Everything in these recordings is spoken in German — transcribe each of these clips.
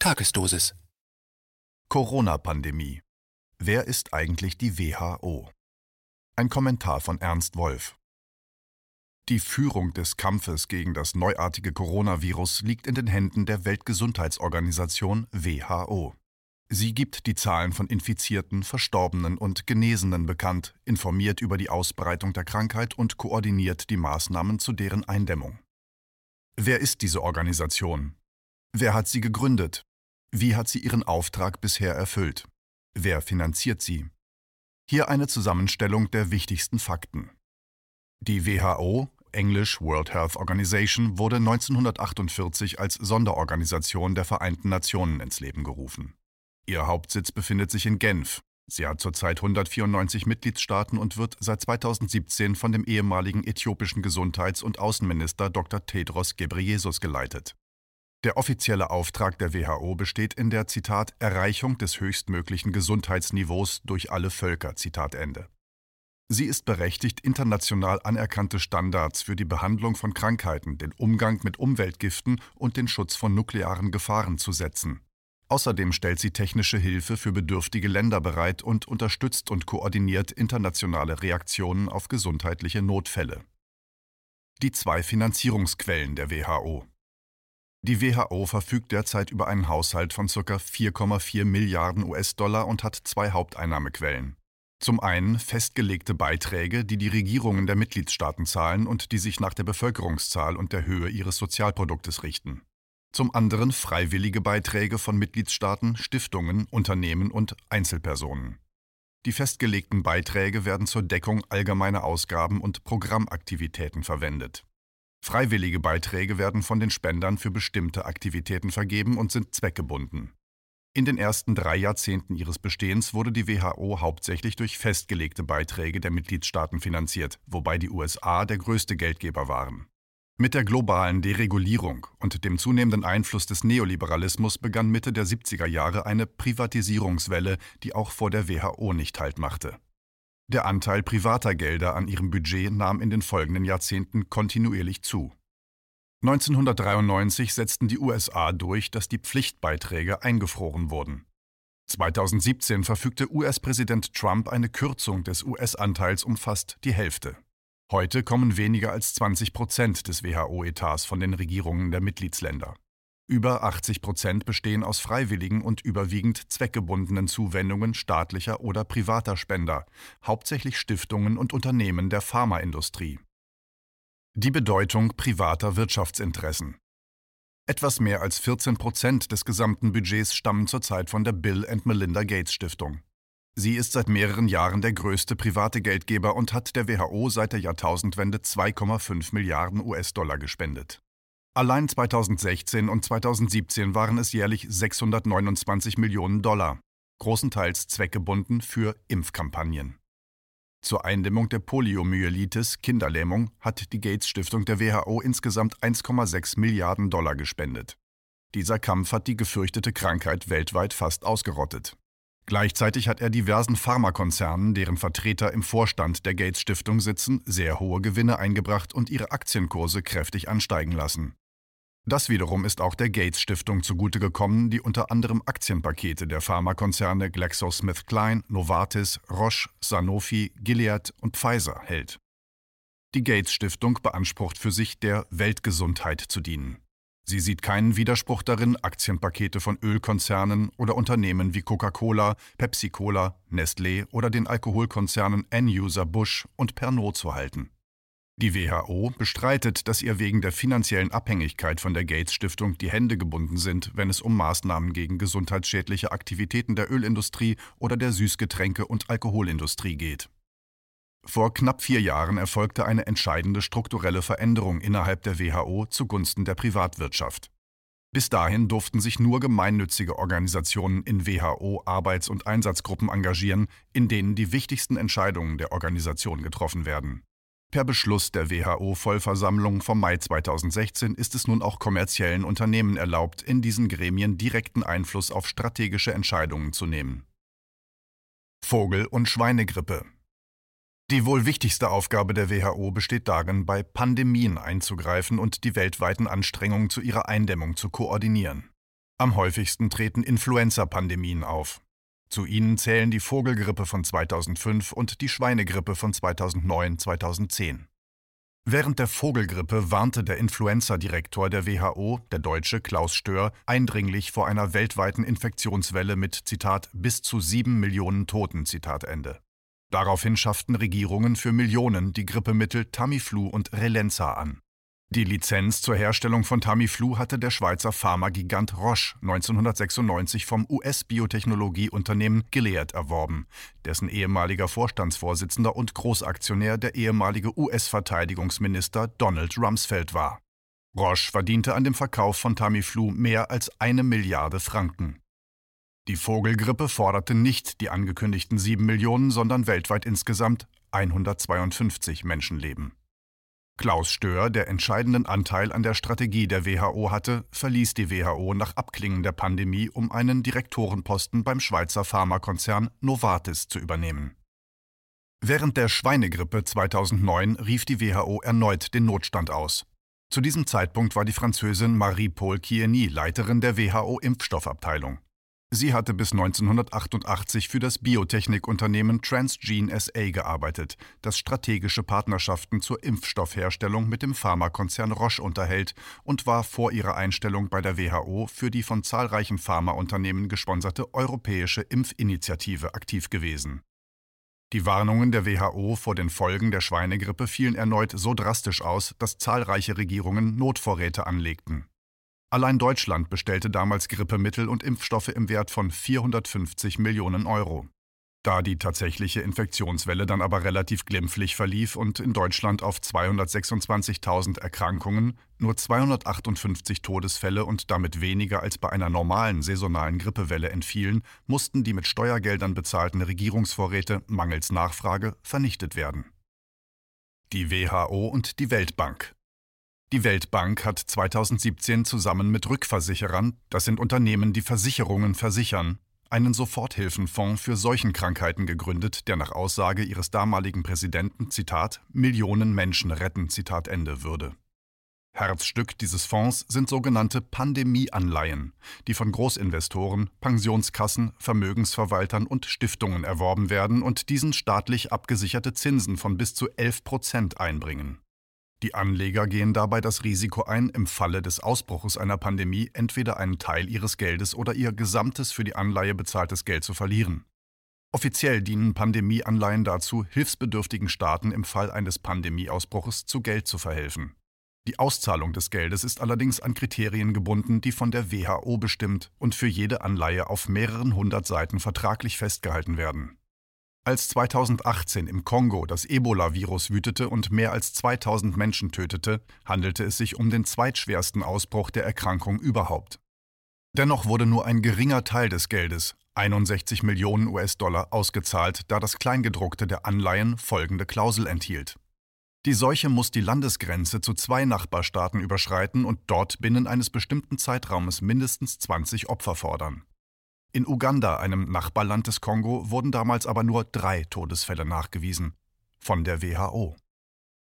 Tagesdosis. Corona-Pandemie. Wer ist eigentlich die WHO? Ein Kommentar von Ernst Wolf. Die Führung des Kampfes gegen das neuartige Coronavirus liegt in den Händen der Weltgesundheitsorganisation WHO. Sie gibt die Zahlen von Infizierten, Verstorbenen und Genesenen bekannt, informiert über die Ausbreitung der Krankheit und koordiniert die Maßnahmen zu deren Eindämmung. Wer ist diese Organisation? Wer hat sie gegründet? Wie hat sie ihren Auftrag bisher erfüllt? Wer finanziert sie? Hier eine Zusammenstellung der wichtigsten Fakten. Die WHO, English World Health Organization, wurde 1948 als Sonderorganisation der Vereinten Nationen ins Leben gerufen. Ihr Hauptsitz befindet sich in Genf. Sie hat zurzeit 194 Mitgliedstaaten und wird seit 2017 von dem ehemaligen äthiopischen Gesundheits- und Außenminister Dr. Tedros Ghebreyesus geleitet. Der offizielle Auftrag der WHO besteht in der Zitat Erreichung des höchstmöglichen Gesundheitsniveaus durch alle Völker. Zitat Ende. Sie ist berechtigt, international anerkannte Standards für die Behandlung von Krankheiten, den Umgang mit Umweltgiften und den Schutz von nuklearen Gefahren zu setzen. Außerdem stellt sie technische Hilfe für bedürftige Länder bereit und unterstützt und koordiniert internationale Reaktionen auf gesundheitliche Notfälle. Die zwei Finanzierungsquellen der WHO. Die WHO verfügt derzeit über einen Haushalt von ca. 4,4 Milliarden US-Dollar und hat zwei Haupteinnahmequellen. Zum einen festgelegte Beiträge, die die Regierungen der Mitgliedstaaten zahlen und die sich nach der Bevölkerungszahl und der Höhe ihres Sozialproduktes richten zum anderen freiwillige Beiträge von Mitgliedstaaten, Stiftungen, Unternehmen und Einzelpersonen. Die festgelegten Beiträge werden zur Deckung allgemeiner Ausgaben und Programmaktivitäten verwendet. Freiwillige Beiträge werden von den Spendern für bestimmte Aktivitäten vergeben und sind zweckgebunden. In den ersten drei Jahrzehnten ihres Bestehens wurde die WHO hauptsächlich durch festgelegte Beiträge der Mitgliedstaaten finanziert, wobei die USA der größte Geldgeber waren. Mit der globalen Deregulierung und dem zunehmenden Einfluss des Neoliberalismus begann Mitte der 70er Jahre eine Privatisierungswelle, die auch vor der WHO nicht Halt machte. Der Anteil privater Gelder an ihrem Budget nahm in den folgenden Jahrzehnten kontinuierlich zu. 1993 setzten die USA durch, dass die Pflichtbeiträge eingefroren wurden. 2017 verfügte US-Präsident Trump eine Kürzung des US-Anteils um fast die Hälfte. Heute kommen weniger als 20 Prozent des WHO-Etats von den Regierungen der Mitgliedsländer. Über 80 Prozent bestehen aus freiwilligen und überwiegend zweckgebundenen Zuwendungen staatlicher oder privater Spender, hauptsächlich Stiftungen und Unternehmen der Pharmaindustrie. Die Bedeutung privater Wirtschaftsinteressen. Etwas mehr als 14 Prozent des gesamten Budgets stammen zurzeit von der Bill and Melinda Gates Stiftung. Sie ist seit mehreren Jahren der größte private Geldgeber und hat der WHO seit der Jahrtausendwende 2,5 Milliarden US-Dollar gespendet. Allein 2016 und 2017 waren es jährlich 629 Millionen Dollar, großenteils zweckgebunden für Impfkampagnen. Zur Eindämmung der Poliomyelitis, Kinderlähmung, hat die Gates Stiftung der WHO insgesamt 1,6 Milliarden Dollar gespendet. Dieser Kampf hat die gefürchtete Krankheit weltweit fast ausgerottet. Gleichzeitig hat er diversen Pharmakonzernen, deren Vertreter im Vorstand der Gates Stiftung sitzen, sehr hohe Gewinne eingebracht und ihre Aktienkurse kräftig ansteigen lassen. Das wiederum ist auch der Gates Stiftung zugute gekommen, die unter anderem Aktienpakete der Pharmakonzerne GlaxoSmithKline, Novartis, Roche, Sanofi, Gilead und Pfizer hält. Die Gates Stiftung beansprucht für sich, der Weltgesundheit zu dienen. Sie sieht keinen Widerspruch darin, Aktienpakete von Ölkonzernen oder Unternehmen wie Coca-Cola, Pepsi-Cola, Nestlé oder den Alkoholkonzernen N-User Bush und Pernod zu halten. Die WHO bestreitet, dass ihr wegen der finanziellen Abhängigkeit von der Gates Stiftung die Hände gebunden sind, wenn es um Maßnahmen gegen gesundheitsschädliche Aktivitäten der Ölindustrie oder der Süßgetränke- und Alkoholindustrie geht. Vor knapp vier Jahren erfolgte eine entscheidende strukturelle Veränderung innerhalb der WHO zugunsten der Privatwirtschaft. Bis dahin durften sich nur gemeinnützige Organisationen in WHO-Arbeits- und Einsatzgruppen engagieren, in denen die wichtigsten Entscheidungen der Organisation getroffen werden. Per Beschluss der WHO-Vollversammlung vom Mai 2016 ist es nun auch kommerziellen Unternehmen erlaubt, in diesen Gremien direkten Einfluss auf strategische Entscheidungen zu nehmen. Vogel- und Schweinegrippe die wohl wichtigste Aufgabe der WHO besteht darin, bei Pandemien einzugreifen und die weltweiten Anstrengungen zu ihrer Eindämmung zu koordinieren. Am häufigsten treten Influenza-Pandemien auf. Zu ihnen zählen die Vogelgrippe von 2005 und die Schweinegrippe von 2009-2010. Während der Vogelgrippe warnte der Influenza-Direktor der WHO, der Deutsche Klaus Stör, eindringlich vor einer weltweiten Infektionswelle mit Zitat bis zu sieben Millionen Toten. Zitat Ende. Daraufhin schafften Regierungen für Millionen die Grippemittel Tamiflu und Relenza an. Die Lizenz zur Herstellung von Tamiflu hatte der Schweizer Pharmagigant Roche 1996 vom US-Biotechnologieunternehmen Gilead erworben, dessen ehemaliger Vorstandsvorsitzender und Großaktionär der ehemalige US-Verteidigungsminister Donald Rumsfeld war. Roche verdiente an dem Verkauf von Tamiflu mehr als eine Milliarde Franken. Die Vogelgrippe forderte nicht die angekündigten sieben Millionen, sondern weltweit insgesamt 152 Menschenleben. Klaus Stör, der entscheidenden Anteil an der Strategie der WHO hatte, verließ die WHO nach Abklingen der Pandemie, um einen Direktorenposten beim Schweizer Pharmakonzern Novartis zu übernehmen. Während der Schweinegrippe 2009 rief die WHO erneut den Notstand aus. Zu diesem Zeitpunkt war die Französin Marie-Paul Kieny Leiterin der WHO-Impfstoffabteilung. Sie hatte bis 1988 für das Biotechnikunternehmen Transgene SA gearbeitet, das strategische Partnerschaften zur Impfstoffherstellung mit dem Pharmakonzern Roche unterhält und war vor ihrer Einstellung bei der WHO für die von zahlreichen Pharmaunternehmen gesponserte Europäische Impfinitiative aktiv gewesen. Die Warnungen der WHO vor den Folgen der Schweinegrippe fielen erneut so drastisch aus, dass zahlreiche Regierungen Notvorräte anlegten. Allein Deutschland bestellte damals Grippemittel und Impfstoffe im Wert von 450 Millionen Euro. Da die tatsächliche Infektionswelle dann aber relativ glimpflich verlief und in Deutschland auf 226.000 Erkrankungen nur 258 Todesfälle und damit weniger als bei einer normalen saisonalen Grippewelle entfielen, mussten die mit Steuergeldern bezahlten Regierungsvorräte mangels Nachfrage vernichtet werden. Die WHO und die Weltbank die Weltbank hat 2017 zusammen mit Rückversicherern, das sind Unternehmen, die Versicherungen versichern, einen Soforthilfenfonds für Seuchenkrankheiten gegründet, der nach Aussage ihres damaligen Präsidenten, Zitat, Millionen Menschen retten, Zitat Ende würde. Herzstück dieses Fonds sind sogenannte Pandemieanleihen, die von Großinvestoren, Pensionskassen, Vermögensverwaltern und Stiftungen erworben werden und diesen staatlich abgesicherte Zinsen von bis zu 11 Prozent einbringen. Die Anleger gehen dabei das Risiko ein, im Falle des Ausbruches einer Pandemie entweder einen Teil ihres Geldes oder ihr gesamtes für die Anleihe bezahltes Geld zu verlieren. Offiziell dienen Pandemieanleihen dazu, hilfsbedürftigen Staaten im Fall eines Pandemieausbruches zu Geld zu verhelfen. Die Auszahlung des Geldes ist allerdings an Kriterien gebunden, die von der WHO bestimmt und für jede Anleihe auf mehreren hundert Seiten vertraglich festgehalten werden. Als 2018 im Kongo das Ebola-Virus wütete und mehr als 2000 Menschen tötete, handelte es sich um den zweitschwersten Ausbruch der Erkrankung überhaupt. Dennoch wurde nur ein geringer Teil des Geldes, 61 Millionen US-Dollar, ausgezahlt, da das Kleingedruckte der Anleihen folgende Klausel enthielt. Die Seuche muss die Landesgrenze zu zwei Nachbarstaaten überschreiten und dort binnen eines bestimmten Zeitraumes mindestens 20 Opfer fordern. In Uganda, einem Nachbarland des Kongo, wurden damals aber nur drei Todesfälle nachgewiesen. Von der WHO.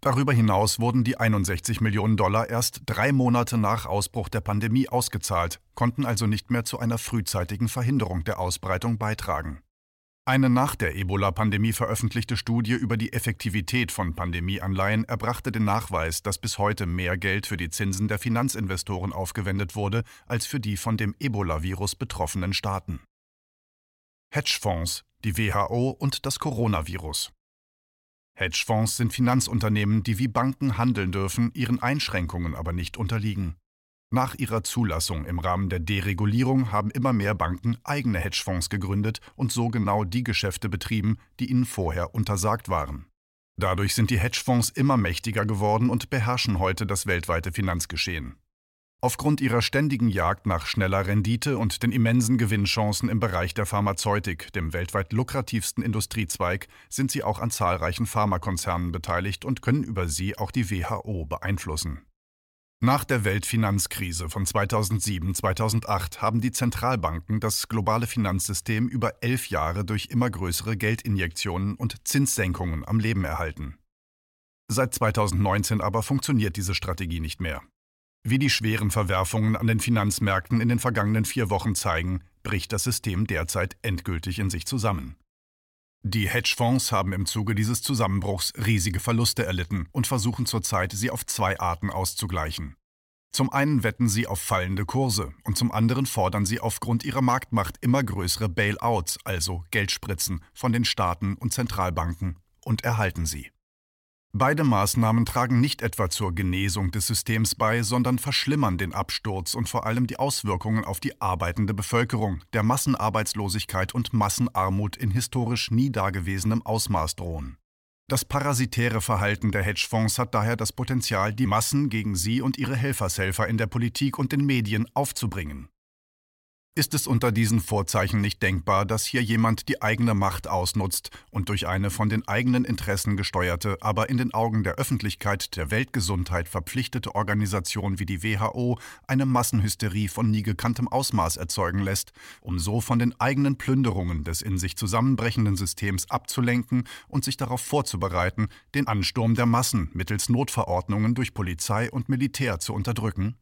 Darüber hinaus wurden die 61 Millionen Dollar erst drei Monate nach Ausbruch der Pandemie ausgezahlt, konnten also nicht mehr zu einer frühzeitigen Verhinderung der Ausbreitung beitragen. Eine nach der Ebola-Pandemie veröffentlichte Studie über die Effektivität von Pandemieanleihen erbrachte den Nachweis, dass bis heute mehr Geld für die Zinsen der Finanzinvestoren aufgewendet wurde als für die von dem Ebola-Virus betroffenen Staaten. Hedgefonds, die WHO und das Coronavirus. Hedgefonds sind Finanzunternehmen, die wie Banken handeln dürfen, ihren Einschränkungen aber nicht unterliegen. Nach ihrer Zulassung im Rahmen der Deregulierung haben immer mehr Banken eigene Hedgefonds gegründet und so genau die Geschäfte betrieben, die ihnen vorher untersagt waren. Dadurch sind die Hedgefonds immer mächtiger geworden und beherrschen heute das weltweite Finanzgeschehen. Aufgrund ihrer ständigen Jagd nach schneller Rendite und den immensen Gewinnchancen im Bereich der Pharmazeutik, dem weltweit lukrativsten Industriezweig, sind sie auch an zahlreichen Pharmakonzernen beteiligt und können über sie auch die WHO beeinflussen. Nach der Weltfinanzkrise von 2007-2008 haben die Zentralbanken das globale Finanzsystem über elf Jahre durch immer größere Geldinjektionen und Zinssenkungen am Leben erhalten. Seit 2019 aber funktioniert diese Strategie nicht mehr. Wie die schweren Verwerfungen an den Finanzmärkten in den vergangenen vier Wochen zeigen, bricht das System derzeit endgültig in sich zusammen. Die Hedgefonds haben im Zuge dieses Zusammenbruchs riesige Verluste erlitten und versuchen zurzeit, sie auf zwei Arten auszugleichen. Zum einen wetten sie auf fallende Kurse und zum anderen fordern sie aufgrund ihrer Marktmacht immer größere Bailouts, also Geldspritzen, von den Staaten und Zentralbanken und erhalten sie. Beide Maßnahmen tragen nicht etwa zur Genesung des Systems bei, sondern verschlimmern den Absturz und vor allem die Auswirkungen auf die arbeitende Bevölkerung, der Massenarbeitslosigkeit und Massenarmut in historisch nie dagewesenem Ausmaß drohen. Das parasitäre Verhalten der Hedgefonds hat daher das Potenzial, die Massen gegen sie und ihre Helfershelfer in der Politik und den Medien aufzubringen. Ist es unter diesen Vorzeichen nicht denkbar, dass hier jemand die eigene Macht ausnutzt und durch eine von den eigenen Interessen gesteuerte, aber in den Augen der Öffentlichkeit der Weltgesundheit verpflichtete Organisation wie die WHO eine Massenhysterie von nie gekanntem Ausmaß erzeugen lässt, um so von den eigenen Plünderungen des in sich zusammenbrechenden Systems abzulenken und sich darauf vorzubereiten, den Ansturm der Massen mittels Notverordnungen durch Polizei und Militär zu unterdrücken?